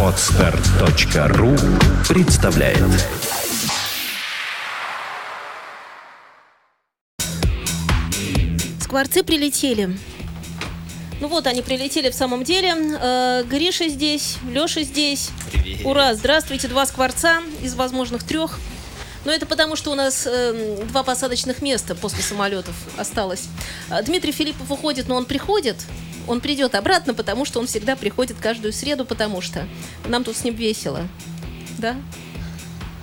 Отстар.ру представляет Скворцы прилетели. Ну вот, они прилетели в самом деле. Э, Гриша здесь, Леша здесь. Ура, здравствуйте, два скворца из возможных трех. Но это потому, что у нас э, два посадочных места после самолетов осталось. А Дмитрий Филиппов уходит, но он приходит. Он придет обратно, потому что он всегда приходит каждую среду, потому что нам тут с ним весело. Да?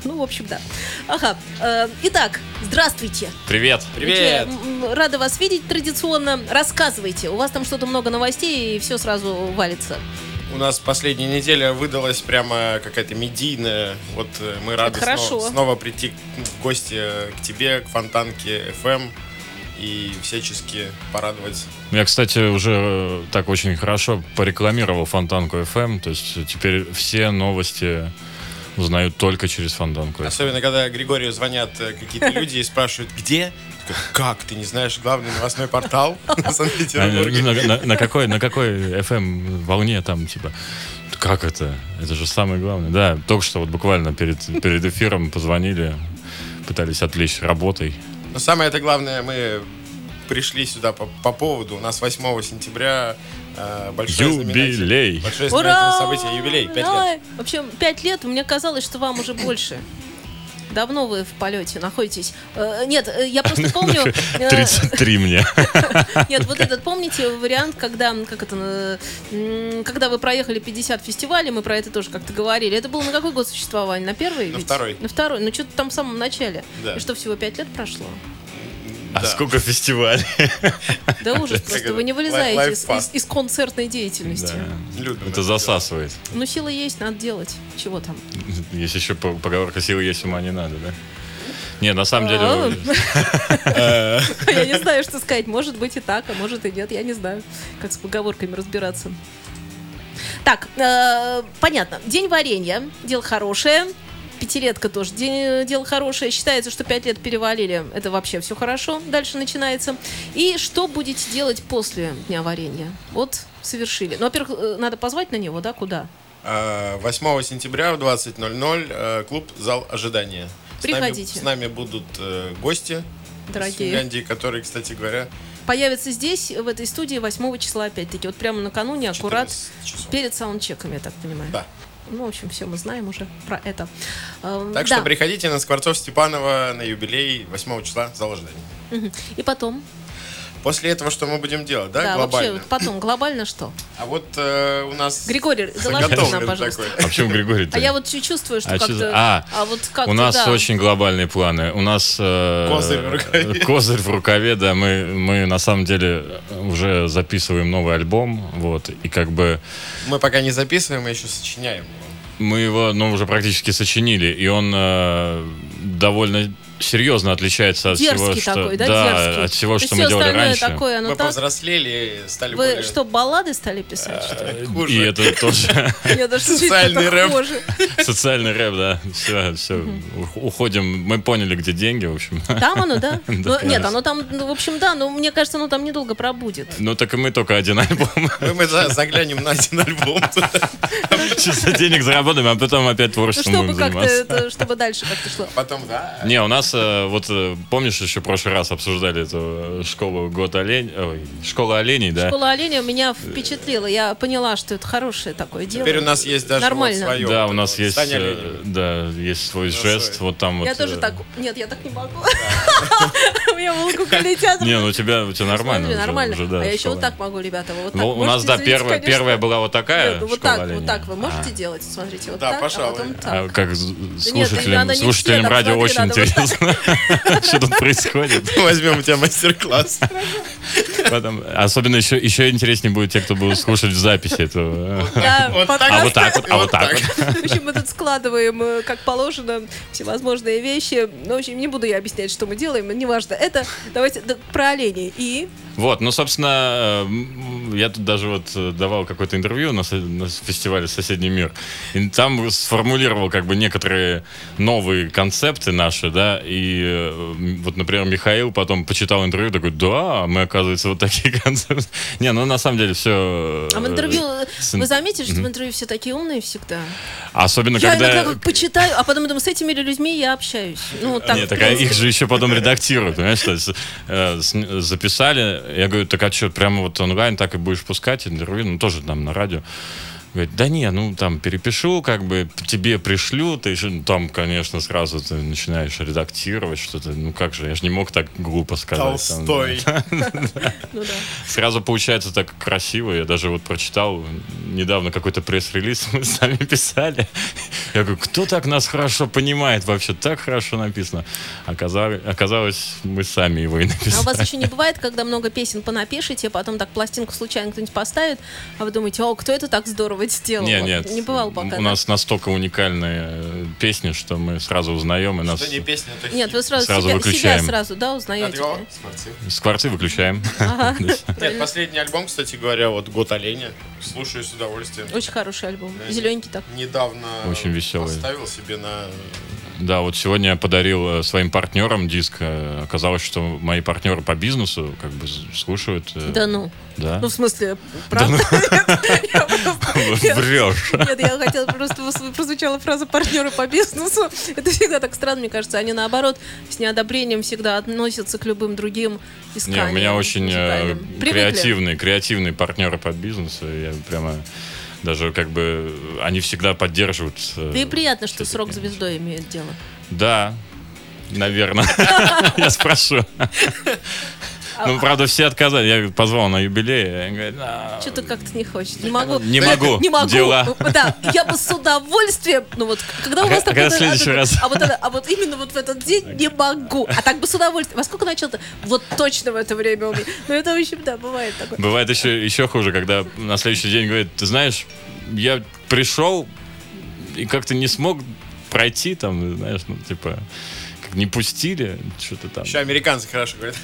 Ну, в общем, да. Ага. Э, итак, здравствуйте. Привет. Привет. Рада вас видеть традиционно. Рассказывайте. У вас там что-то много новостей, и все сразу валится. У нас последняя неделя выдалась прямо какая-то медийная. Вот э, мы рады снова, снова прийти в гости к тебе, к Фонтанке FM и всячески порадовать. Я, кстати, уже э, так очень хорошо порекламировал Фонтанку FM, то есть теперь все новости узнают только через Фонтанку FM. Особенно, когда Григорию звонят э, какие-то люди и спрашивают, где? Как? Ты не знаешь главный новостной портал в А, Санкт-Петербурге? На, на- на какой, на какой FM волне там, типа, как это? Это же самое главное. Да, только что вот буквально перед, перед эфиром позвонили, пытались отвлечь работой. Но самое это главное, мы пришли сюда по, по поводу. У нас 8 сентября э, большое знаменательное- Юбилей! Большое Ура! событие, юбилей, 5 лет. В общем, пять лет. Мне казалось, что вам уже больше. Давно вы в полете находитесь. Э, Нет, э, я просто помню... э, 33 мне. Нет, вот этот, помните, вариант, когда, как это, э, когда вы проехали 50 фестивалей, мы про это тоже как-то говорили. Это было на какой год существования? На первый? На ведь? второй. На второй. Ну, что-то там в самом начале. Да. И что, всего 5 лет прошло? А Да. сколько фестивалей? Да ужас просто. Вы не вылезаете из, из- из концертной деятельности. Да. Людно Это засасывает. Ну, сила есть, надо делать. Чего там? Есть еще по- поговорка «силы есть, ума не надо», да? Не, на самом А, деле... Я не знаю, что сказать. Может быть и так, а может и нет. Я не знаю, как с поговорками разбираться. Так, э, понятно. День варенья. Дело хорошее. Пятилетка тоже дело хорошее. Считается, что пять лет перевалили. Это вообще все хорошо. Дальше начинается. И что будете делать после дня варенья? Вот совершили. Ну, во-первых, э, надо позвать на него, да? Куда? Э, 8 сентября в 20.00 э, клуб «Зал ожидания». С нами- Приходите. С нами будут э, гости из Дорогие. Финляндии, которые, кстати говоря, Появится здесь, в этой студии 8 числа, опять-таки. Вот прямо накануне, аккурат 14 часов. перед саундчеком, я так понимаю. Да. Ну, в общем, все мы знаем уже про это. Эм, Так да. что приходите на Скворцов-Степанова на юбилей 8 числа «Зал ожидания». И потом, После этого что мы будем делать, да, да, глобально? вообще, потом, глобально что? А вот э, у нас Григорий, заготовлен нам, пожалуйста. такой. А почему Григорий? А я вот чу- чувствую, что А как-то... за- а, вот как У нас да. очень глобальные планы. У нас э, Козырь в рукаве. Козырь в рукаве, да. Мы, мы на самом деле уже записываем новый альбом, вот. И как бы Мы пока не записываем, мы еще сочиняем. его. мы его, ну, уже практически сочинили, и он э, довольно серьезно отличается от Дерзкий всего, что такой, да, дерзкий? от всего, То что мы делали раньше. такое, Мы так? повзрослели, стали Вы более... что, баллады стали писать, что ли? И хуже. это тоже Социальный рэп. социальный рэп, да. Все, все. Уходим. Мы поняли, где деньги, в общем. Там оно, да? Ну, Нет, оно там, ну, в общем, да, но мне кажется, оно там недолго пробудет. Ну так и мы только один альбом. Мы, мы за- заглянем на один альбом. Чисто денег заработаем, а потом опять Ну, творчеством чтобы будем как-то, заниматься. чтобы дальше как-то шло. Потом, да. Не, у нас, э, вот, э, помнишь, еще в прошлый раз обсуждали эту э, школу год олень, ой, школа оленей, да? Школа оленя меня впечатлила. Я поняла, что это хорошее такое дело. Теперь у нас есть даже Нормально. вот свое. Да, у нас есть, да, есть свой Ну, жест, свой. вот там вот. Я тоже так... Нет, я так не могу. У меня волку летят. Не, ну у тебя, у тебя нормально. Нормально. а я еще вот так могу, ребята. вы Вот так у нас, да, первая, была вот такая ну вот так, вот оленей. так вы можете А. делать? Смотрите, вот Да, так, пожалуй. а потом А так. как Да слушателям, надо не слушателям радио очень интересно, что тут происходит. Возьмем у тебя мастер-класс. Потом, особенно еще, еще интереснее будет те, кто будут слушать в записи этого. Да, Вот так. А вот так вот, а Вот так вот. В общем, мы тут складываем, э, как положено, всевозможные вещи. Ну, в общем, не буду я объяснять, что мы делаем, неважно. Это, давайте да, про оленей. И Вот, ну, собственно, э, я тут даже вот э, давал какое-то интервью на, на фестивале «Соседний мир». И там сформулировал как бы некоторые новые концепты наши, да, и э, вот, например, Михаил потом почитал интервью, такой, да, мы, оказывается, вот такие концепты. Не, ну на самом деле все... А в интервью, вы заметили, что в интервью все такие умные всегда? Особенно, Я когда... иногда как почитаю, а потом думаю, с этими людьми я общаюсь. Ну, так, Нет, в так принципе. их же еще потом редактируют, понимаешь? То есть, записали, я говорю, так а что, прямо вот онлайн так и будешь пускать интервью, ну тоже там на радио. Говорит, да не, ну там перепишу, как бы тебе пришлю, ты же ну, там, конечно, сразу ты начинаешь редактировать что-то. Ну как же, я же не мог так глупо сказать. Толстой. Ну. Сразу получается так красиво. Я даже вот прочитал недавно какой-то пресс-релиз, мы сами писали. Я говорю, кто так нас хорошо понимает вообще? Так хорошо написано. Оказалось, мы сами его и А у написали. вас еще не бывает, когда много песен понапишете, а потом так пластинку случайно кто-нибудь поставит, а вы думаете, о, кто это так здорово сделал? Не, Вот. нет. Не бывало пока, У да? нас настолько уникальные э, песни, что мы сразу узнаем и нас Что не песня, то Нет, вы сразу, Сразу себя, выключаем. себя сразу, да, узнаете? Скворцы. скворцы выключаем. Нет, последний альбом, кстати говоря, вот «Год оленя». Слушаю с удовольствием. Очень хороший альбом. Да, Зелененький так. Недавно Очень веселый. поставил себе на... Да, вот сегодня я подарил э, своим партнерам диск. Э, Оказалось, что мои партнеры по бизнесу как бы слушают. э, Да ну. Да. Ну, в смысле, правда? Я- Врешь. Нет, я хотела просто прозвучала фраза партнеры по бизнесу. Это всегда так странно, мне кажется. Они наоборот с неодобрением всегда относятся к любым другим Не, исканиям. у меня очень креативные, креативные партнеры по бизнесу. Я прямо даже как бы они всегда поддерживают. э, Да и приятно, что срок звездой имеет дело. Да, наверное. Я спрошу. А, Ну, правда, все отказали. Я позвал на юбилей. «А, Что-то как-то не хочет. Не могу. Не могу. Не могу. Дела. Да, я бы с удовольствием. Ну вот, когда у А вас а в следующий раз? А вот, а вот именно вот в этот день не могу. А так бы с удовольствием. Во сколько начал-то? Вот точно в это время у меня. Ну это, в общем, да, бывает такое. Бывает еще, еще хуже, когда на следующий день говорит, ты знаешь, я пришел и как-то не смог пройти там, знаешь, ну, типа, не пустили, что-то там. Еще американцы хорошо говорят.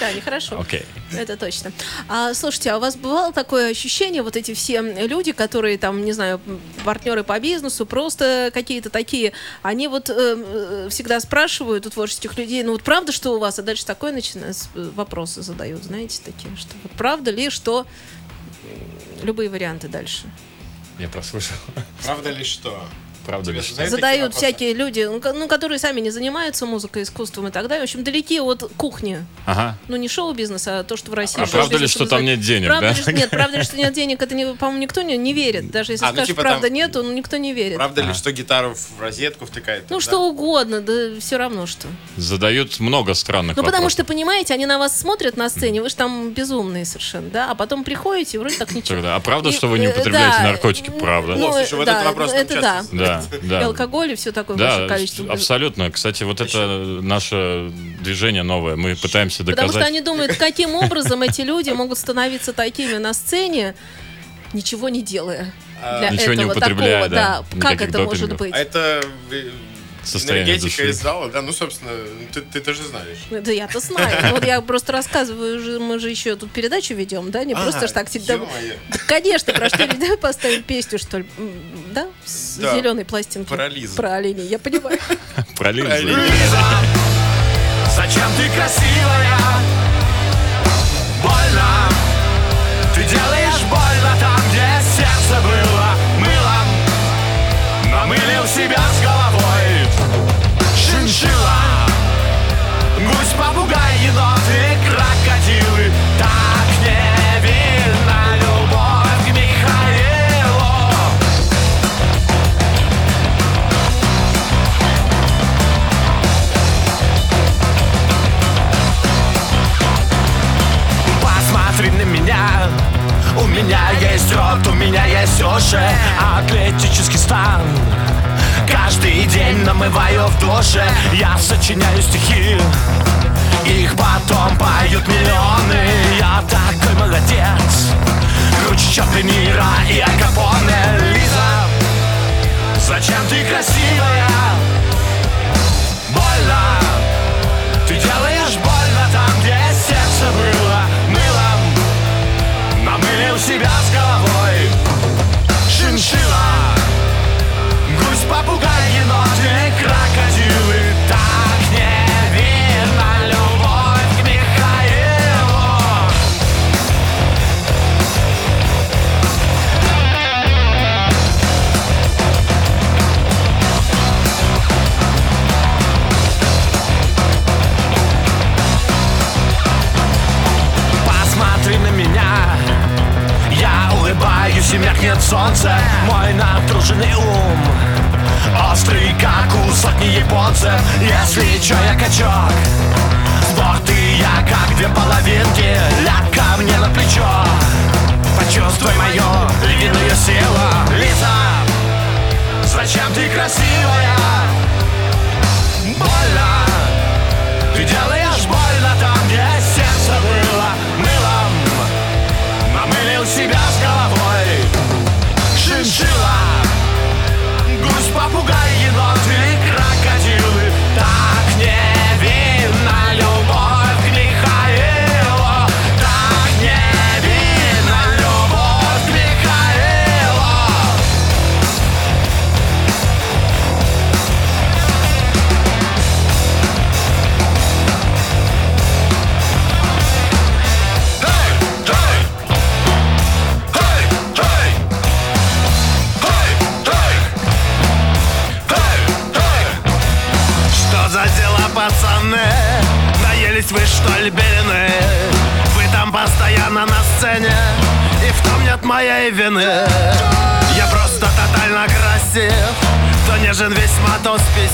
Да, нехорошо. Окей. Это точно. А, слушайте, а у вас бывало такое ощущение, вот эти все люди, которые там, не знаю, партнеры по бизнесу, просто какие-то такие, они вот э, э, всегда спрашивают у творческих людей, ну вот правда, что у вас? А дальше такое начинают вопросы задают, знаете, такие, что вот правда ли, что любые варианты дальше. Я прослушал. Правда ли что? Правда ли задают Задают всякие люди, ну, ну, которые сами не занимаются музыкой, искусством и так далее. В общем, далеки от кухни. Ага. Ну, не шоу-бизнеса, а то, что в России. А правда ли, шоу-бизнес что там нет денег, Правда да? ли, нет, правда ли, что нет денег, это, не, по-моему, никто не, не верит. Даже если А, ну, скажешь, типа правда там- нету, ну, никто не верит. Правда ли, что гитару в розетку втыкает? Ну, да? что угодно, да все равно что. Задают много странных Ну, потому что, понимаете, они на вас смотрят на сцене, вы же там безумные совершенно, да, а потом приходите, и вроде так ничего. Тогда, а правда, И, что вы не э, употребляете да, наркотики? Правда? Ну, О, слушай, вот да, этот вопрос ну, это часто да. Да, И алкоголь, и все такое Да, большое количество. абсолютно. Кстати, вот это наше движение новое. Мы пытаемся Потому доказать. что они думают, каким образом эти люди могут становиться такими на сцене, ничего не делая. Для Ничего не этого употребляя, такого, да, да. Как это может допингов. быть? А это э, Состояние энергетика души. из зала, да? Ну, собственно, ты, ты, ты же знаешь. Да я-то знаю. Ну, Вот я просто рассказываю, мы же еще тут передачу ведем, да? Не просто ж так всегда. Да, Конечно, про что давай поставим песню, что ли? Да? С зеленой пластинки. Про Лизу. Про оленей, я понимаю. Про Лизу. Лиза, зачем ты красивая? Больно, ты делаешь больно там, где сердце было мылом. Намылил себя с У меня есть рот, у меня есть уши Атлетический стан. Каждый день намываю в душе Я сочиняю стихи. Их потом поют миллионы. Я такой молодец. Круче, чем Ниро и Аль Капоне. Лиза, зачем ты красивая? Солнце Мой натруженный ум. Острый, как у сотни японцев Если чё, я качок. Сбор ты я, как две половинки Ляг ко мне на плечо. Почувствуй мою львиную силу Лиза, зачем ты красивая? Больно. Ты делаешь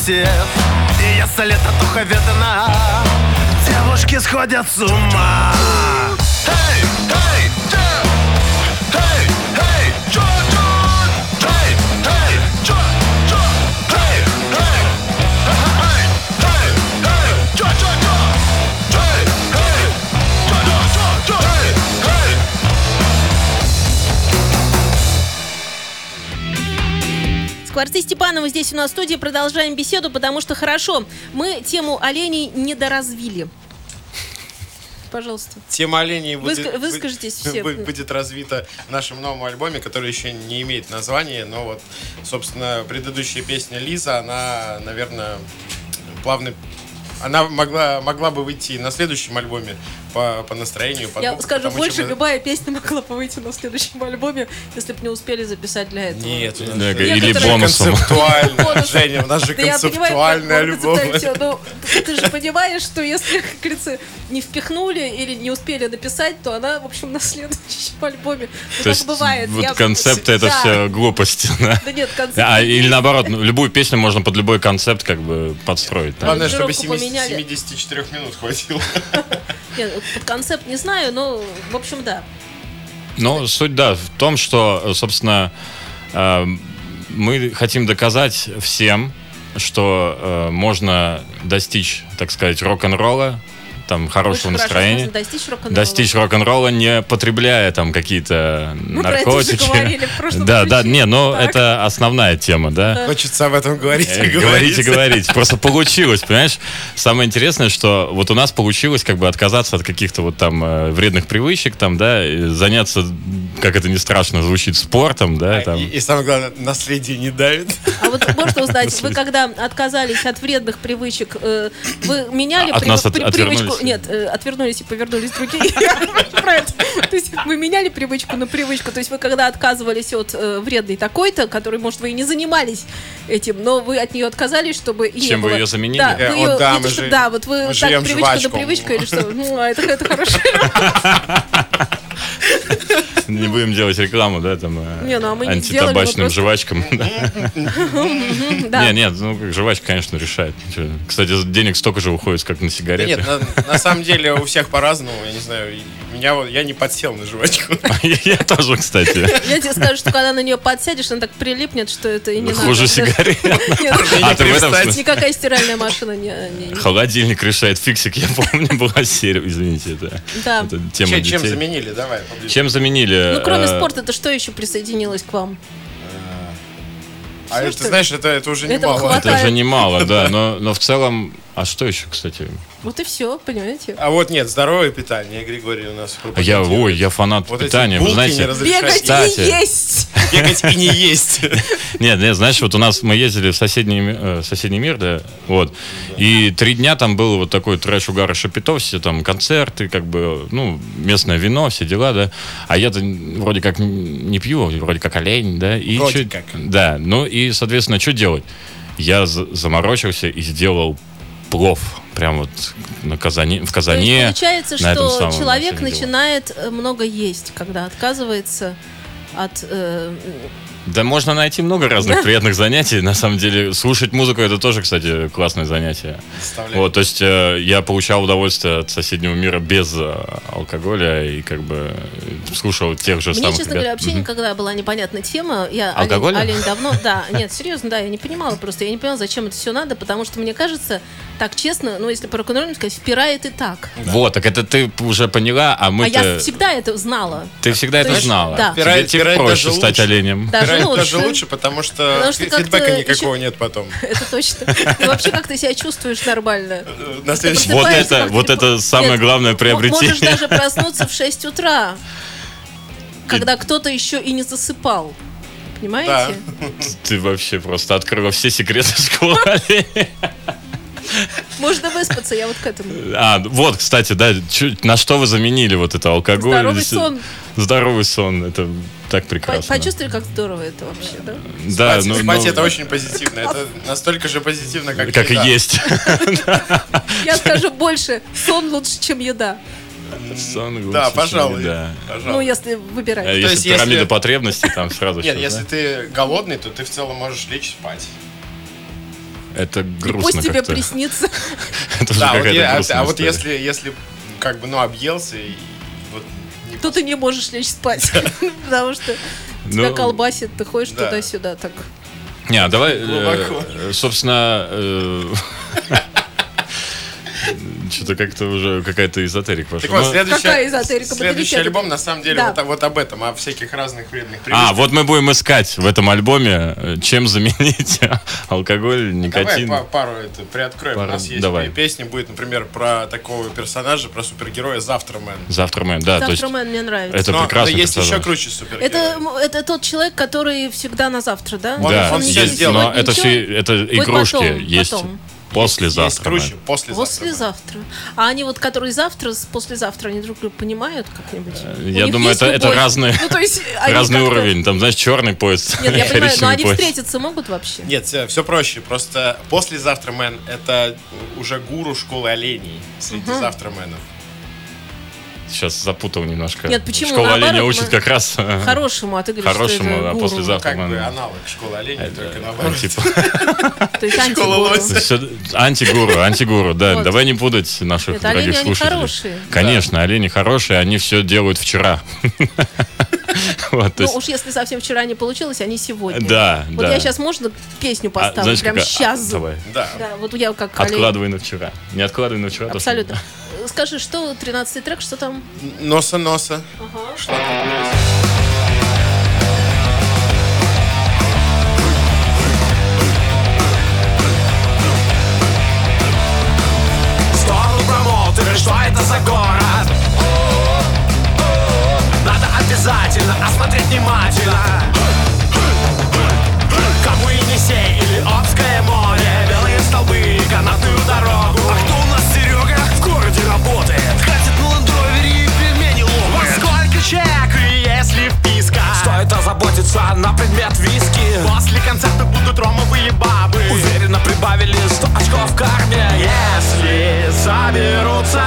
спесив И если татуха видна Девушки сходят с ума Скворцы Степанова здесь у нас в студии. Продолжаем беседу, потому что хорошо, мы тему оленей недоразвили. Пожалуйста. Тема оленей будет, Выска- выскажитесь будет- все. будет развита в нашем новом альбоме, который еще не имеет названия, но вот, собственно, предыдущая песня Лиза, она, наверное, плавный она могла, могла бы выйти на следующем альбоме по, по настроению. по Я духу, скажу больше, мы- любая песня могла бы выйти на следующем альбоме, если бы не успели записать для этого. Нет, у нас Да, же или бонусом. концептуально. Женя, у нас же Да я концептуальный понимаю, альбом. но ты, же понимаешь, что если, как говорится, не впихнули или не успели написать, то она, в общем, на следующем альбоме. Ну, То так есть бывает. вот Я- концепт это все глупости. Да? Да нет, концепт. А, или наоборот, ну, любую песню можно под любой концепт как бы подстроить. Главное, чтобы Аранжировку 70 поменяли. 74 минут хватило. Нет, под концепт не знаю, но, в общем, да. Ну, суть, да, в том, что, собственно, э, мы хотим доказать всем, что э, можно достичь, так сказать, рок-н-ролла, там, хорошего Очень настроения. достичь рок-н-ролла. Достичь рок-н-ролла, не потребляя там какие-то Мы про это уже наркотики. говорили в прошлом да, да, не, ну Так. это основная тема, да. Хочется об этом говорить Э, и Говорите, говорить. говорите. Просто получилось, понимаешь? Самое интересное, что вот у нас получилось как бы отказаться от каких-то вот там э, вредных привычек, там, да, и заняться, как это не страшно звучит, спортом, да, там. И, и самое главное, наследие не давит. А вот можно узнать, вы когда отказались от вредных привычек, э, вы меняли От при- нас от- при- отвернулись? привычку? Нет, э, отвернулись и повернулись другие. То есть вы меняли привычку на привычку. То есть вы когда отказывались от э, вредной такой-то, которой, может, вы и не занимались этим, но вы от нее отказались, чтобы Чем вы ее заменили? Да, Э, да, вот вы так привычку на привычку или что? Ну, а это это хорошо. Не будем делать рекламу, да, там, э, Не, ну, а мы не сделали, антитабачным жвачкам. Не, нет, ну, жвачка, конечно, решает. Кстати, денег столько же уходит, как на сигареты. нет, на, самом деле у всех по-разному, я не знаю. Меня вот, я не подсел на жвачку. Я тоже, кстати. Я тебе скажу, что когда на нее подсядешь, она так прилипнет, что это и не надо. Хуже сигарет. А ты в этом? Никакая стиральная машина не... Холодильник решает фиксик, я помню, была серия, извините, это, тема Чем, заменили? Давай. Чем заменили? Ну, кроме э, спорта, то что еще присоединилось к вам? А это, знаешь, это, это уже немало. Это же немало, да. Но, но в целом... А что еще, кстати? Вот и все, понимаете? А вот нет, здоровое питание, Григорий у нас А Я, ой, я фанат Вот эти питания. Вы знаете, Бегать Кстати. и есть. бегать и не есть. Нет, нет, знаешь, вот у нас мы ездили в соседний, э, соседний мир, да, вот, и три дня там был вот такой трэш угар и шапито, все там концерты, как бы, ну, местное вино, все дела, да, а я-то вроде как не пью, вроде как олень, да, и Вроде чё- как. да, ну и, соответственно, что делать? Я за- заморочился и сделал плов, прям вот на казане, в То казане. есть получается, на что самом, человек дело. начинает э, много есть, когда отказывается от... э, Да можно найти много разных приятных занятий. На самом деле, слушать музыку это тоже, кстати, классное занятие. Вот, то есть э, я получал удовольствие от соседнего мира без э, алкоголя и как бы слушал тех же Мне, самых честно ребят. говоря, вообще Мгм. никогда была непонятна тема. Я олень- Алкоголя? Олень, давно, да, нет, серьезно, да, я не понимала просто, я не понимала, зачем это все надо, потому что мне кажется, так честно, ну если по рок сказать, впирает и так. Вот, так это ты уже поняла, а А мы-то... я всегда это знала. Ты всегда То это знала. да. Тебе, Впирает- тебе впирает проще даже стать лучше. оленем. Даже Играть лучше. даже лучше, потому что, Потому что фидбэка никакого еще- нет потом. Это точно. И вообще, как ты себя чувствуешь нормально. На следующий Вот это, вот ты- это самое главное приобретение. Можешь даже проснуться в 6 утра, когда кто-то еще и не засыпал. Понимаете? Ты вообще просто открыла все секреты школы. Можно выспаться, я вот к этому. А, вот, кстати, да, чё- на что вы заменили вот это алкоголь? Здоровый сон. Здоровый сон, это так прекрасно. Почувствовали, как здорово это вообще, да? Да, Спать, ну, спать ну, это очень позитивно. Это настолько же позитивно, как, как и есть. Я скажу больше, сон лучше, чем еда. Сон лучше, Да, чем пожалуй. Ну, Пожалуй. если А выбирать. есть, Если пирамида если- потребностей, там сразу Нет, всё, если да? ты голодный, то ты в целом можешь лечь спать. Это И грустно пусть тебе как-то. приснится. Это Да, вот я- а, а вот если, если как бы, ну, объелся и То ты не можешь лечь спать. Потому что тебя Ну, колбасит, ты ходишь да. туда-сюда. Так. Не, а давай, э, Глубоко. э, собственно, что-то как-то уже какая-то эзотерика пошла. Так вот, следующий, Какая эзотерика? следующий альбом на самом деле Да. вот, вот об этом, о всяких разных вредных А, привычках. вот мы будем искать в этом альбоме, э, чем заменить алкоголь, Давай никотин. па- пару это приоткроем. Пару- У нас есть давай. пе- песня, будет, например, про такого персонажа, про супергероя Завтрамен. Завтра мы, да, то есть Завтра мэн мне нравится. это Но, но прекрасный есть еще персонаж. круче супергерой. Это, это тот человек, который всегда на завтра, да? Он- Да, он всё есть сделал. но это все, это Вот игрушки, потом, есть потом. Послезавтра. Есть круче, послезавтра. Послезавтра. А они вот, которые завтра, послезавтра, они друг друга понимают как-нибудь? У я думаю, это- это разные- Ну, то есть Разный как-то- уровень, там, знаешь, черный поезд, Нет, я понимаю, но они поезд. встретиться могут вообще? Нет, все, проще. Просто послезавтра мэн это уже гуру школы оленей среди завтраменов. Сейчас запутал немножко. Нет, почему? Школа Наоборот, оленя учит мы- как раз Хорошему, а ты говоришь, хорошему, что это а послезавтра Как бы аналог школы оленей, только Ну, наоборот. типа, То есть Школа антигуру. антигуру, антигуру, да. Вот. Давай не путать наших Нет, дорогих олени, они слушателей. хорошие. Конечно, олени хорошие, они все делают вчера. Вот, то Ну есть- уж если совсем вчера не получилось, они сегодня. Да, Вот да. я сейчас можно песню А, поставлю? знаешь, Прям какая- сейчас. а, Давай. Да. Да, вот я как олень. Откладывай на вчера. Не откладывай на вчера. то, что- Абсолютно. Скажи, что 13-й трек, что там? Носа-носа. Что там промоутеры, что это за город? Надо обязательно осмотреть внимательно Кому Енисей или Обское море Белые столбы озаботиться на предмет виски. После концерта будут ромовые бабы. Уверенно прибавили 100 очков в карме Если соберутся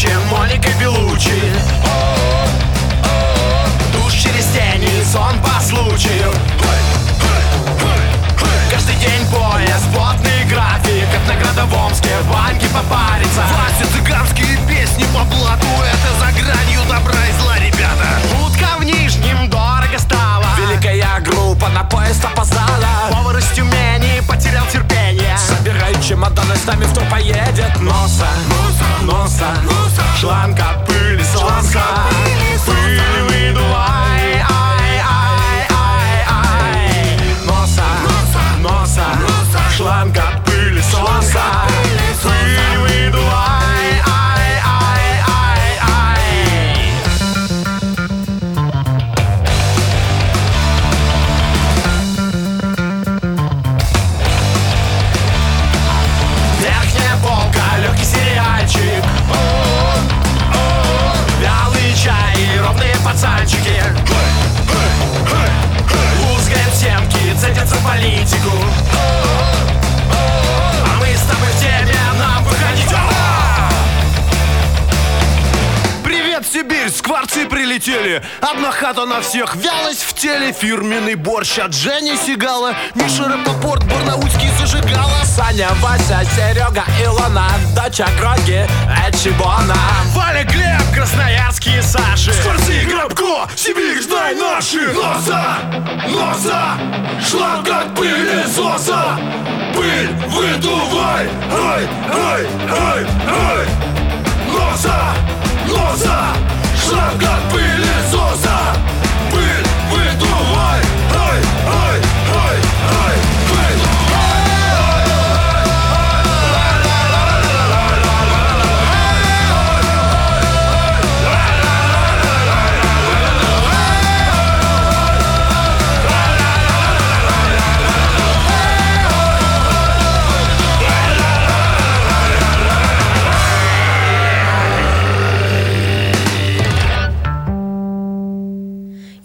круче Моника Белучи Душ через тени, сон по случаю. Каждый день поезд, плотный график Как на Градовомске, в банке попариться. Власти цыганские песни по блату Это за гранью добра и зла, ребята. Утка в Нижнем дорого стала. Великая группа на поезд опоздала. Повар из Тюмени потерял терпение нами в поедет носа, носа, шланг от пылесоса. Пыль выдувай, ай, ай, ай, ай. Носа, носа, шланг от пылесоса. Пыль в Скворцы прилетели! Одна хата на всех, вялость в теле. Фирменный борщ от Жени Сигала. Миша Рапопорт, Барнаульский зажигала. Саня, Вася, Серега, Илона Доча Гроги, Эчибона Валя, Глеб, Красноярские Саши. Скворцы, Грабко, Сибирь, знай наши. Носа, носа, шланг от пылесоса Пыль выдувай, ай, ай, ай, ай Носа, носа, шланг от пылесоса. Пыль выдувай,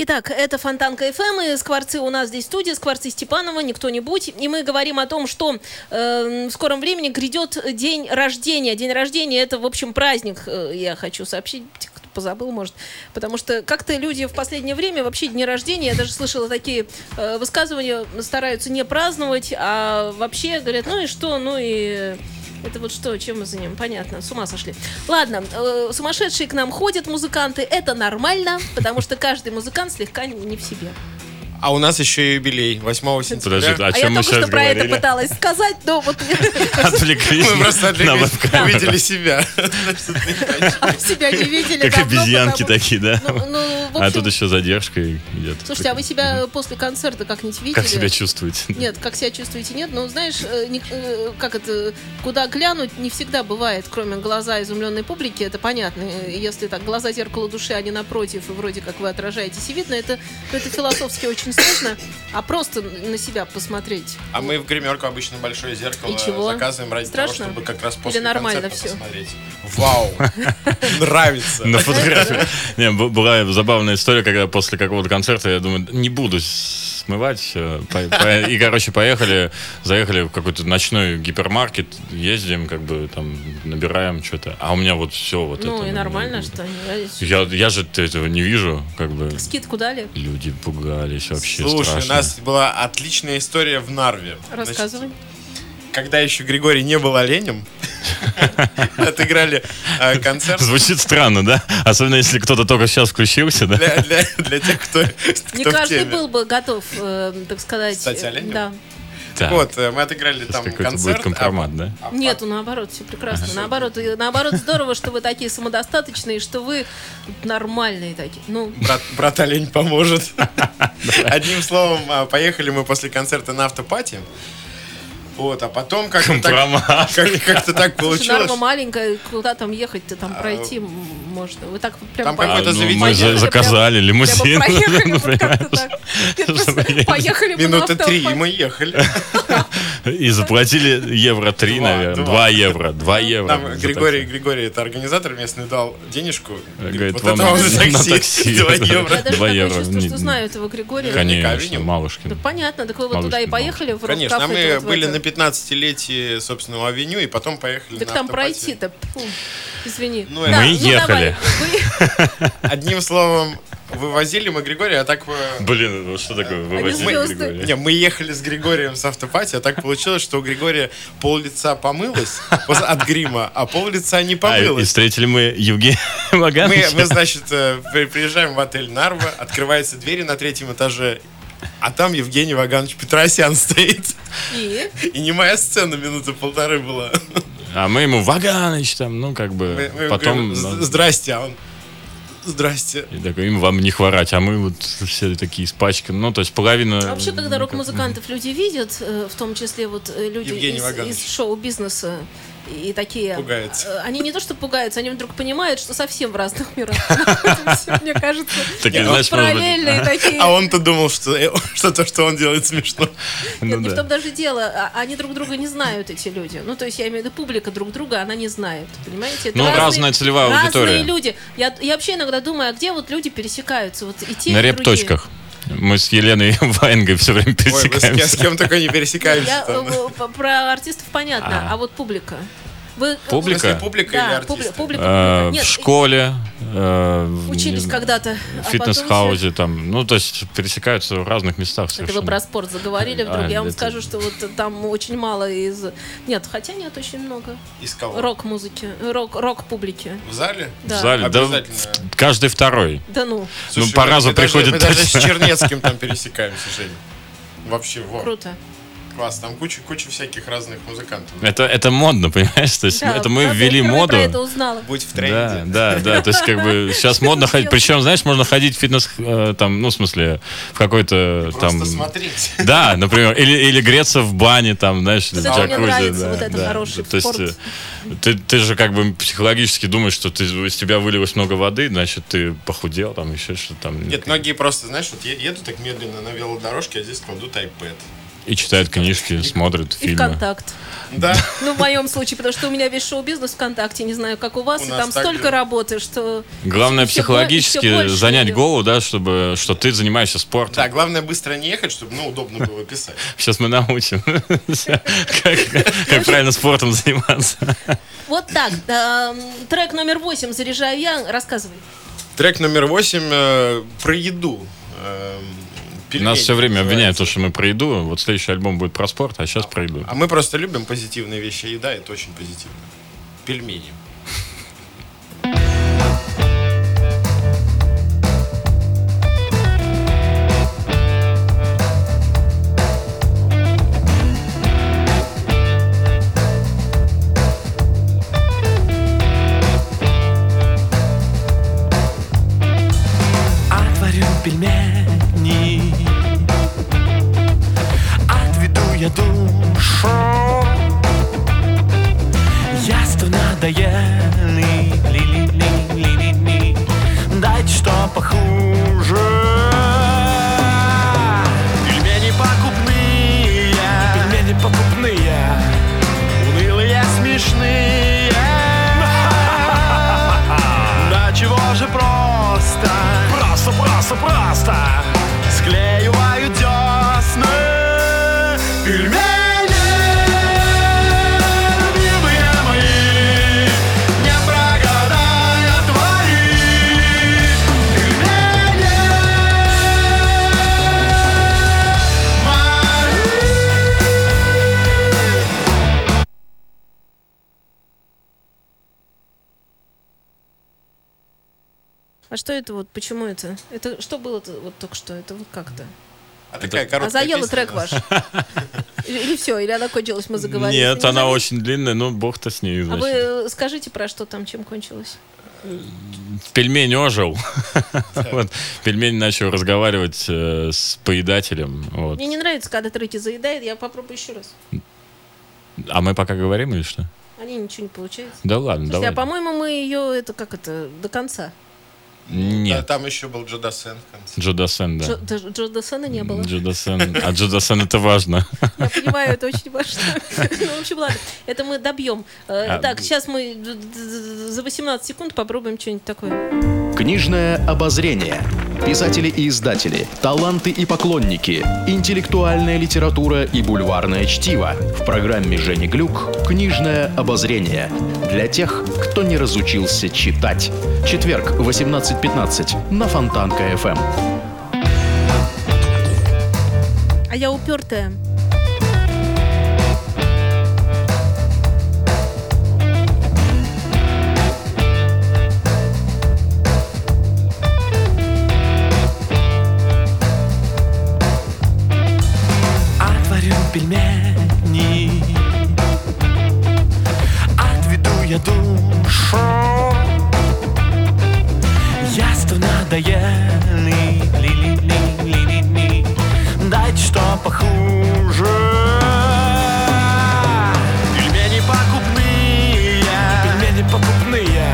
Итак, это Фонтанка ФМ, и Скворцы у нас здесь в студии, Скворцы Степанова, не кто-нибудь. И мы говорим о том, что э, в скором времени грядет день рождения. День рождения это, в общем, праздник, э, я хочу сообщить, позабыл, может. Потому что как-то люди в последнее время вообще дни рождения, я даже слышала такие э, высказывания, стараются не праздновать, а вообще говорят, ну и что, ну и... Это вот что, чем мы занимаем? Понятно, с ума сошли. Ладно, э, сумасшедшие к нам ходят музыканты, это нормально, потому что каждый музыкант слегка не- в себе. А у нас еще и юбилей 8 сентября. Подожди, о а я чем мы только сейчас что про это говорили? пыталась сказать, но вот Отвлеклись Мы просто отвлеклись, увидели себя. себя не видели Как обезьянки такие, да? Ну, ну, А общем, тут еще задержка идет. Слушайте, а вы себя после концерта как-нибудь видели? Как себя чувствуете? Нет, как себя чувствуете, нет. Но знаешь, э, не- э, как это, куда глянуть, не всегда бывает, кроме глаза изумленной публики, это понятно. Э, Если так, глаза зеркало души, они напротив, и вроде как вы отражаетесь и видно, это, это философски очень сложно. А просто на себя посмотреть. А мы в гримерку обычно большое зеркало И чего? заказываем ради Страшно? того, чтобы как раз Или после нормально концерта всё? посмотреть. Вау! Нравится. На фотографии. Не, была забавная история, когда после какого-то концерта я думаю, не буду смывать. по- И, короче, поехали, заехали в какой-то ночной гипермаркет, ездим, как бы там набираем что-то. А у меня вот все вот это. Ну и нормально, что они. Я, я же этого не вижу, как бы. Скидку дали? Люди пугались вообще Слушай, страшно. у нас была отличная история в Нарве. Значит, Рассказывай. Когда еще Григорий не был оленем, отыграли э, концерт Звучит странно, да? Особенно если кто-то только сейчас включился, да? для, тех, кто, Не каждый был бы готов, э, так сказать. Стать оленем? Да. Так, Вот, э, мы отыграли сейчас там концерт. будет компромат, да? а- а- Нет, наоборот, все прекрасно. Наоборот, и- наоборот, здорово, что вы такие самодостаточные, что вы нормальные такие. Ну, Брат, брат олень поможет. Одним словом, а, поехали мы после концерта на автопати. Вот, а потом как-то так, как- как-то так получилось. Нарва маленькая, куда там ехать-то, там пройти м- можно. Вы так прям Там по- какое-то А, ну, заведение. мы за- Поехали заказали прямо лимузин. проехали, ну, вот как-то так. Поехали Минуты три, и мы ехали. И заплатили евро три, наверное. два. Евро. Два евро. Там Григорий. Григорий, это организатор местный, дал денежку. Говорит, вот вам это вам за на такси. Два Да. евро. Я даже Два евро. что знаю этого Григория. Конечно, Малышкин. понятно, так вы вот туда и поехали в Конечно, а мы были на 15-летии, собственно, авеню, и потом поехали Так на там пройти-то, извини. Ну, Да, Мы ну, ехали. давай, Одним словом, вывозили мы Григория, а так... Блин, ну что такое? Вывозили звезды. Григория? Не, мы ехали с Григорием с автопати, а так получилось, что у Григория пол лица помылось от грима, а пол лица не А, и помылось. встретили мы Евгения Мы, Вагановича. мы, значит, э, при- приезжаем в отель Нарва, открываются двери на третьем этаже, А там Евгений Ваганович Петросян стоит. И? И не моя сцена минуты полторы была. А мы ему Ваганыч там, ну как бы Мы- мы потом... говорим, ну, «З- Здрасте, а он... Здрасте. И такой, им вам не хворать, а мы вот все такие испачканы. Ну, то есть половина... А Вообще, когда рок-музыкантов люди видят, э, в том числе вот э, люди Евгений из, Ваганович. из шоу-бизнеса и такие... Пугаются. э, Они не то что пугаются, они вдруг понимают, что совсем в разных мирах мне кажется. Такие, Нет, знаешь, может быть, Параллельные такие. А он-то думал, что, э, что то, что он делает, смешно. Нет, Ну не в том даже дело. а- Они друг друга не знают, эти люди. Ну, то есть, я имею в виду, публика друг друга, она не знает. Понимаете? Ну, разная целевая разные аудитория. люди. Я, я вообще иногда думаю, а где вот люди пересекаются? Вот и те, На и другие. Мы с Еленой Ваенгой все время Ой, вы с, кем- пересекаемся. с кем только не пересекаемся. Я, э, п- про артистов понятно, А. а, вот публика. Вы, В Публика? смысле, публика Да, или публи- артисты? публика. Э, публика. В Нет, школе, э, в- Учились не- когда-то. в а потом Fitness House е там. Ну, то есть пересекаются в разных местах всё- Это вы совершенно. про спорт заговорили вдруг. А, я вам это- скажу, что вот там очень мало из... Нет, хотя нет, очень много. Из кого? Рок-музыки, рок- рок-публики. В зале? Да. В зале, да, Обязательно. каждый второй. Да ну, Слушай, по мы- разу мы даже- приходит Мы даже с Чернецким там пересекаемся, Женя. Вообще, во, круто. Класс. Там куча, куча всяких разных музыкантов. Это, это модно, понимаешь? То есть Да, это мы ввели моду. это узнала. Будь в Да, тренде. да, да. То есть, как бы сейчас модно ходить. Причем, знаешь, можно ходить в фитнес, э, там, ну, в смысле, в какой-то там. Просто смотреть. Да, например, или, или греться в бане, там, знаешь, в джакузи, нравится, да, вот это да. хороший То есть, э, ты, ты же как бы психологически думаешь, что ты, из тебя вылилось много воды, значит, ты похудел, там, еще что-то там. Нет, многие просто, знаешь, вот е- едут так медленно на велодорожке, а здесь кладут iPad. И читают книжки, смотрят И фильмы. ВКонтакт. Да. Ну, в моем случае, потому что у меня весь шоу-бизнес ВКонтакте, не знаю, как у вас, У и там столько же. работы, что... Главное психологически больше занять идёт. голову, да, чтобы что ты занимаешься спортом. Да, главное быстро не ехать, чтобы, ну, удобно было писать. Сейчас мы научим, как, правильно спортом заниматься. Вот так. трек номер восемь «Заряжаю я». Рассказывай. Трек номер восемь э, про еду. Пельмени Нас все время обвиняют, то, что мы про еду. Вот следующий альбом будет про спорт, а сейчас про еду. А мы просто любим позитивные вещи. Еда это очень позитивно. Пельмени. Я душу. Яство надоели Ли-ли-ли-ли-ли-ли. Дайте что похуже. Пельмени покупные. Пельмени покупные. Унылые, смешные. Да чего же просто? Просто, просто, просто что это вот? Почему это? Это что было-то вот только что? Это вот как-то? А такая А короткая заела песня трек ваш? Или все? Или она кончилась, мы заговорили? Нет, Не она очень длинная, ну бог-то с ней. А вы скажите про что там, чем кончилось? Пельмень ожил. Вот. Пельмень начал разговаривать э, с поедателем. вот. Мне не нравится, когда треки заедает, я попробую еще раз. А мы пока говорим или что? Они ничего не получается. Да ладно, Слушайте, давай. а по-моему, мы ее, это как это, до конца. Да, Нет, там еще был. Джо Дассен, да. Джо, Дассена не было. Джо Дассен. А Джо Дассен это важно. Я понимаю, это очень важно. Ну, в общем, ладно, это мы добьем. Э, А, Так, сейчас мы за 18 секунд попробуем что-нибудь такое. Книжное обозрение. Писатели и издатели, таланты и поклонники, интеллектуальная литература и бульварное чтиво. В программе Жени Глюк «Книжное обозрение». Для тех, кто не разучился читать. Четверг, 18.15 на Фонтанка Эм. А я упертая. мне душу. Ясно надоели ли, ли, ли, ли, ли, ли. дайте что похуже. Пельмени покупные. Пельмени покупные.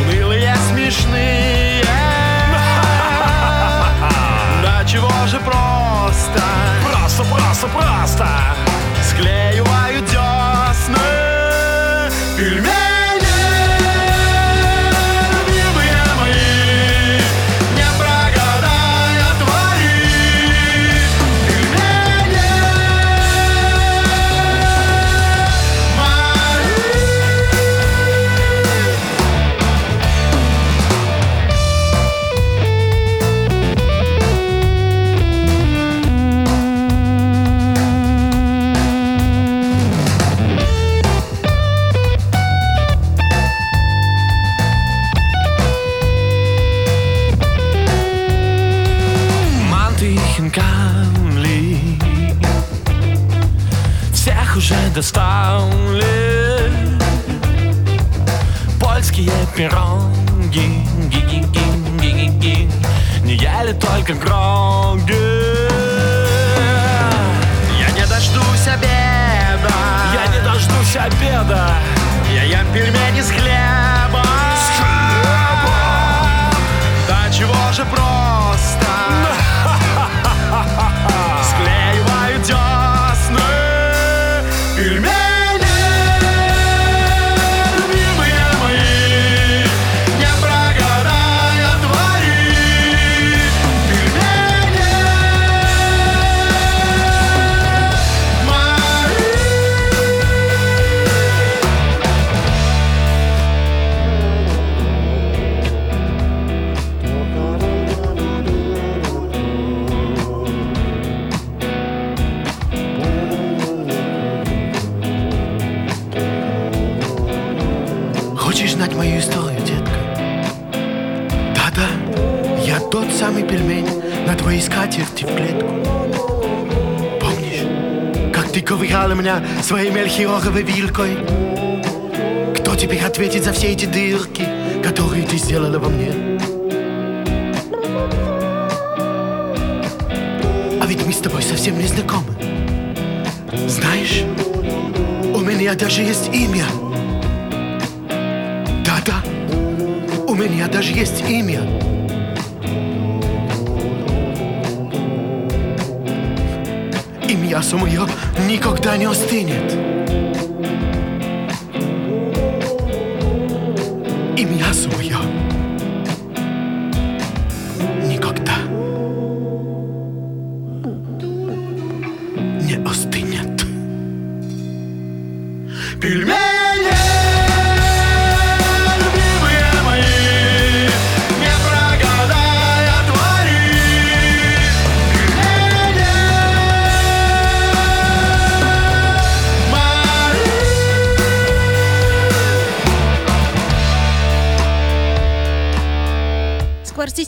Унылые, смешные. Да чего же просто. Просто, просто, просто. Склеивают Пельмени своей мельхиоровой вилкой? Кто теперь ответит за все эти дырки, которые ты сделала во мне? А ведь мы с тобой совсем не знакомы. Знаешь, у меня даже есть имя. Да-да, у меня даже есть имя. И мясо мое никогда не остынет. И мясо мое никогда не остынет. Пельмени!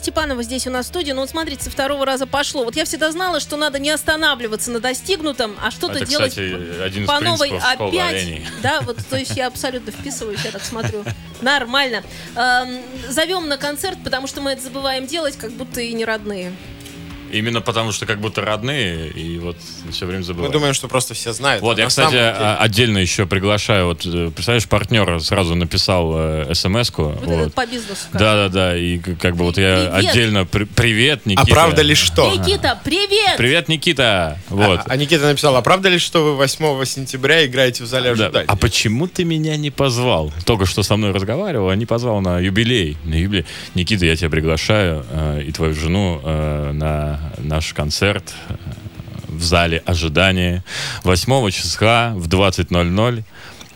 Степанова здесь у нас в студии. Ну вот смотрите, со второго раза пошло. Вот я всегда знала, что надо не останавливаться на достигнутом, а что-то Это, делать кстати, один по новой опять. Да, вот, то есть я абсолютно вписываюсь, я так смотрю. Нормально. Эм, зовем на концерт, потому что мы это забываем делать, как будто и не родные. Именно потому, что как будто родные, и вот все время Мы забываем. думаем, что просто все знают. Вот, а я, кстати, а- отдельно еще приглашаю, вот, э, представляешь, партнер сразу написал э, смс-ку. Вот, вот. по бизнесу. Да-да-да, и как бы вот я Привет. отдельно... при- Привет, Никита. А правда ли что? Никита, привет! Привет, Никита! Вот. А, а Никита написал, а правда ли, что вы 8 сентября играете в зале Да. ожидания? А почему ты меня не позвал? Только что со мной разговаривал, а не позвал на юбилей. На юбилей. Никита, я тебя приглашаю э, и твою жену э, на наш концерт э, в зале ожидания 8 числа в 20.00.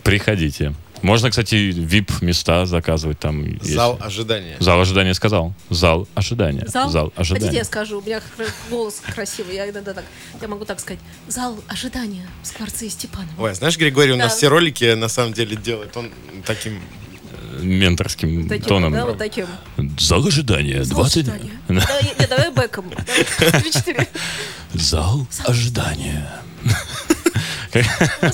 Приходите. Можно, кстати, VIP-места заказывать там. Зал ожидания. Зал ожидания сказал. Зал ожидания. Зал? ожидания. Хотите, я скажу? У меня голос красивый. Я иногда так, я могу так сказать. Зал ожидания Скворцы и Степанова. Ой, знаешь, Григорий у нас Да. все ролики на самом деле делает. Он таким... Менторским Таким, тоном. да, вот таким. Зал ожидания. Зал 20... ожидания. Давай, не, давай бэком. Зал ожидания.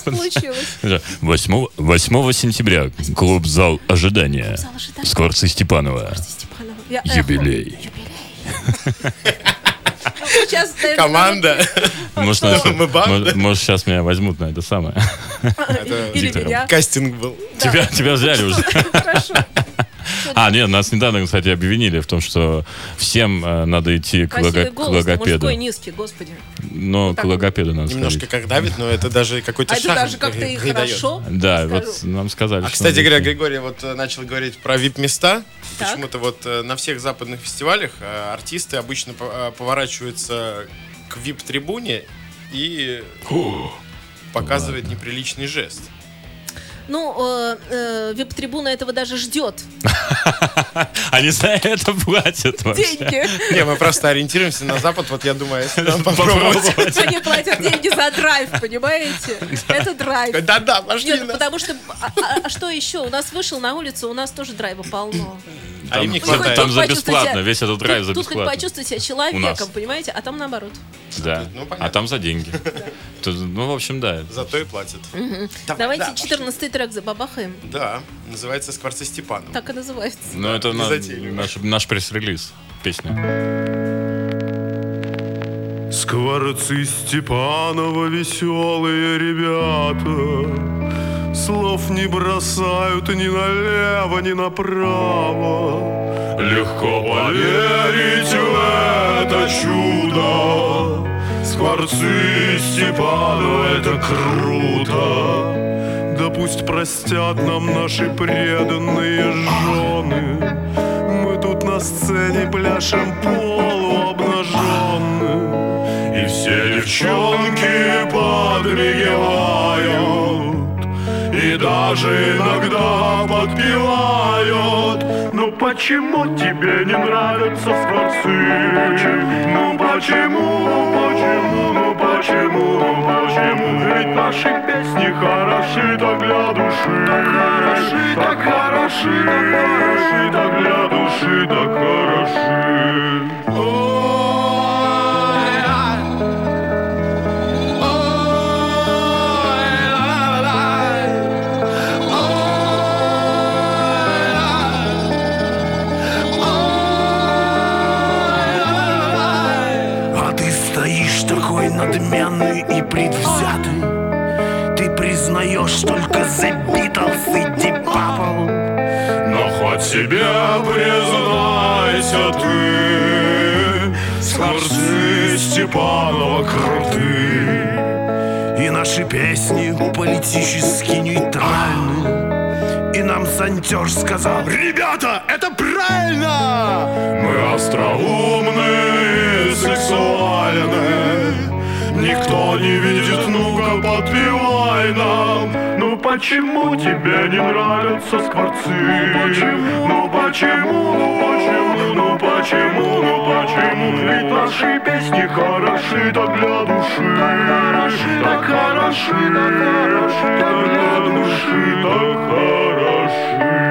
Получилось. 8, 8 сентября. Клуб «Зал ожидания». Скворцы Степанова. Я эхо. Юбилей. Сейчас, Команда. Может, сейчас меня возьмут на это самое. Кастинг был. Тебя, тебя взяли уже. Хорошо. А, нет, нас недавно, кстати, обвинили в том, что всем э, надо идти к, лого- к логопеду. мужской низкий, господи. Но к логопеду надо Немножко как давит, но это даже какой-то А это даже как-то и хорошо. Да, скажу. вот нам сказали, А, кстати говоря. Григорий вот э, начал говорить про вип-места. Почему-то вот э, на всех западных фестивалях артисты обычно по- поворачиваются к вип-трибуне и показывают неприличный жест. Ну, э, э, вип-трибуна этого даже ждет. Они за это платят вообще. Деньги. Не, мы просто ориентируемся на Запад, вот я думаю, если нам попробовать. Они платят деньги за драйв, понимаете? Это драйв. Да-да, пошли Нет, на... потому что... А, а- а что еще? У нас вышел на улицу, у нас тоже драйва полно. А им не Там, хватает. там за бесплатно, себя- весь этот драйв за Тут хоть бесплатно. почувствуй себя человеком, понимаете? А там наоборот. Да. Ну, понятно. А там за деньги. Тут, Ну, в общем, да. Зато и платят. Давайте да, 14 трек забабахаем. Да, называется «Скворцы Степанова». Так и называется. Ну, это не на- наш, наш пресс-релиз. Песня. Скворцы Степанова веселые ребята Слов не бросают ни налево, ни направо. Легко поверить в это чудо. Скворцы Степанова это круто. Да пусть простят нам наши преданные жены. Мы тут на сцене пляшем полуобнаженны И все девчонки подмигивают И даже иногда подпевают Ну почему тебе не нравятся скворцы? Ну почему, почему, ну почему, ну почему? Ведь наши песни хороши так для души Так хороши, так хороши, так хороши, так для души, так хороши и предвзятый Ты признаешь только The Beatles и Deep Purple Но хоть себе признайся ты Скворцы Степанова круты И наши песни политически нейтральны. И нам Сантеж сказал Ребята, это правильно! Мы остроумны и сексуальны Никто не видит, ну-ка подпевай нам Ну почему тебе не нравятся скворцы? Почему? Ну почему, ну почему, ну почему, ну почему? Ведь наши песни хороши так для души Так хороши, так хороши, так для души, так хороши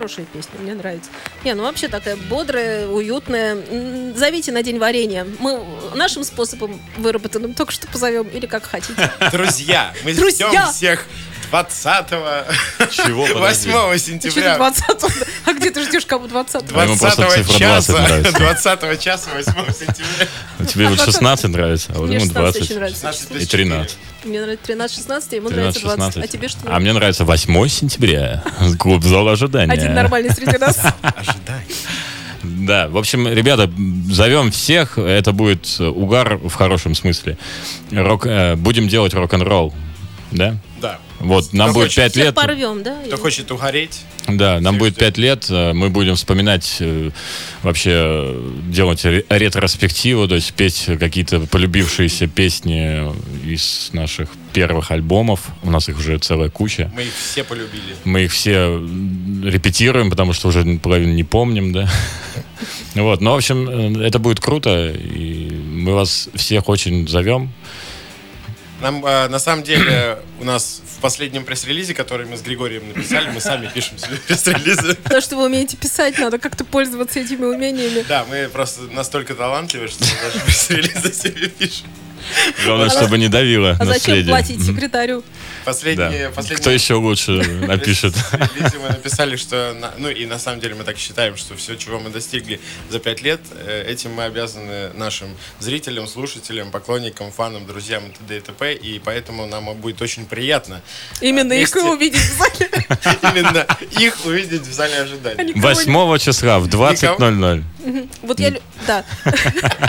Хорошая песня, мне нравится. Не, ну вообще такая бодрая, уютная. Зовите на день варенья. Мы нашим способом выработанным только что позовем, или как хотите. Друзья, мы ждем всех 20 Чего, подожди? 8 Что сентября. 20 А где ты ждешь кого 20 А ему просто 20 цифра 20 часа, нравится. 20 часа 8 сентября. Тебе вот 16 нравится, а вот ему 16 очень 20 нравится. 16 и плюс 13. Мне нравится 13, 16, а ему 13, нравится 20. 16. А тебе что? А мне нравится 8 сентября. Клуб зал ожидания. Один нормальный среди нас. Ожидай. Да, в общем, ребята, зовем всех. Это будет угар в хорошем смысле. Рок, э, будем делать рок-н-ролл. Да? Да. Вот, нам Кто будет хочет 5 Всех лет. порвем, да? Кто хочет угореть, Да, нам будет ждем. 5 лет. э, Мы будем вспоминать, э, вообще э, делать ре- ретроспективу, то есть петь какие-то полюбившиеся песни из наших первых альбомов. У нас их уже целая куча. мы их все полюбили. Мы их все репетируем, потому что уже половину не помним, да. Вот, ну, в общем, это будет круто, и мы вас всех очень зовем. Нам, э, на самом деле, у нас в последнем пресс-релизе, который мы с Григорием написали, мы сами пишем себе пресс-релизы. То, что вы умеете писать, надо как-то пользоваться этими умениями. Да, мы просто настолько талантливы, что мы даже пресс-релизы себе пишем. Главное, чтобы не давило А зачем платить секретарю? Последние, Да. последние- Кто еще лучше напишет? Мы написали, что, ну и на самом деле мы так считаем, что все, чего мы достигли за пять лет, э, этим мы обязаны нашим зрителям, слушателям, поклонникам, фанам, друзьям и т.д. и т.п. И поэтому нам будет очень приятно Именно их и увидеть в зале. именно их увидеть в зале ожидания. 8 числа в 20.00. Вот я... Да.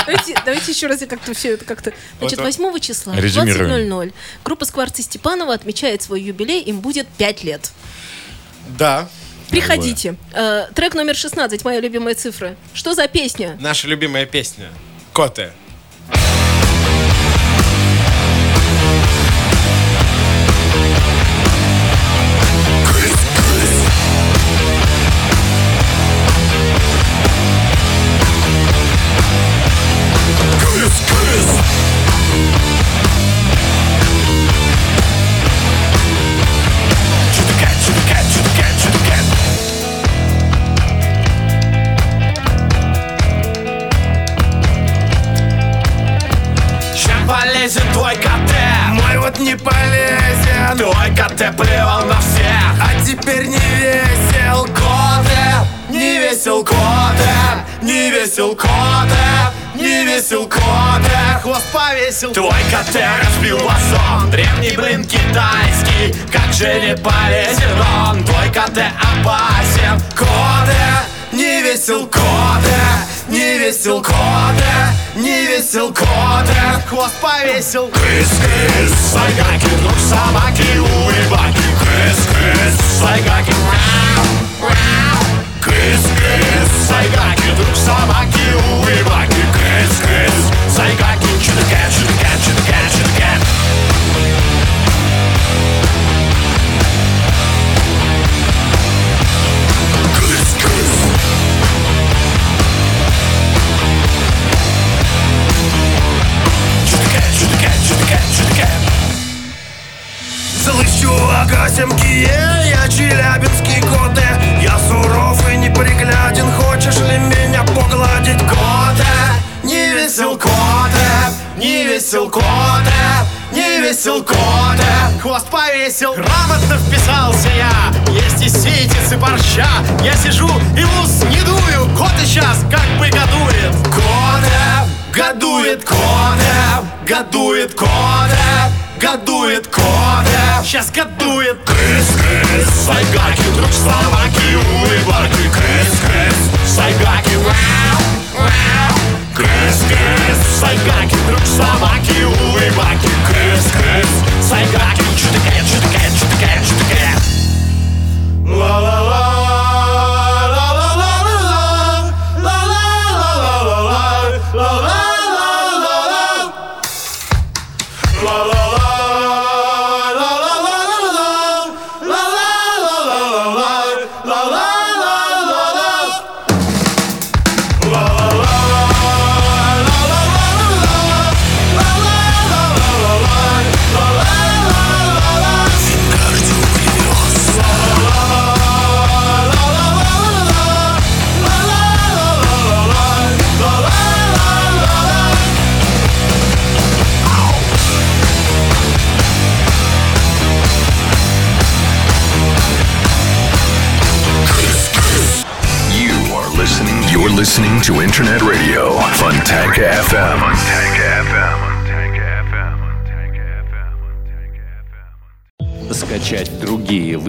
Давайте, давайте еще раз я как-то все это как-то... Значит, Вот, 8 числа в Резюмируем. 20.00 группа Скворцы Степанова отмечает свой юбилей, им будет 5 лет. Да, Приходите. Э, трек номер 16, моя любимая цифра. Что за песня? наша любимая песня «Коте». КТ плевал на всех. А теперь не весел Коте, не весел коте Не весел коте Не весел коте Хвост повесил. Твой КТ разбил вазон. Древний блин китайский Как же не полезен он. Твой КТ опасен. Коте, не весел коте Не весел коте Не весел коте Хвост повесил. Крыс-крыс, сайгаки, друг собаки, улыбаки Крыс-крыс, сайгаки, мяу, мяу Крыс-крыс, сайгаки, друг собаки, улыбаки Крыс-крыс, сайгаки, чудака, чудака, чудака, чудака чудака, чудака Слышь, чувак, Асемкие, я челябинский коте Я суров и непригляден, хочешь ли меня погладить? Коте, не весел коте, не весел коте, не весел коте. Хвост повесил Грамотно вписался я, есть и ситицы борща. Я сижу и ус не дую, кот и сейчас как бы годует. Коте, годует коте, годует коте, годует коте. Сейчас годует. Крыс-крыс, сайгаки, друг собаки, улыбаки. Крыс-крыс, сайгаки, вау, вау. Крыс-крыс, сайгаки, друг собаки. Крыс-крыс, сайгаки, что такая,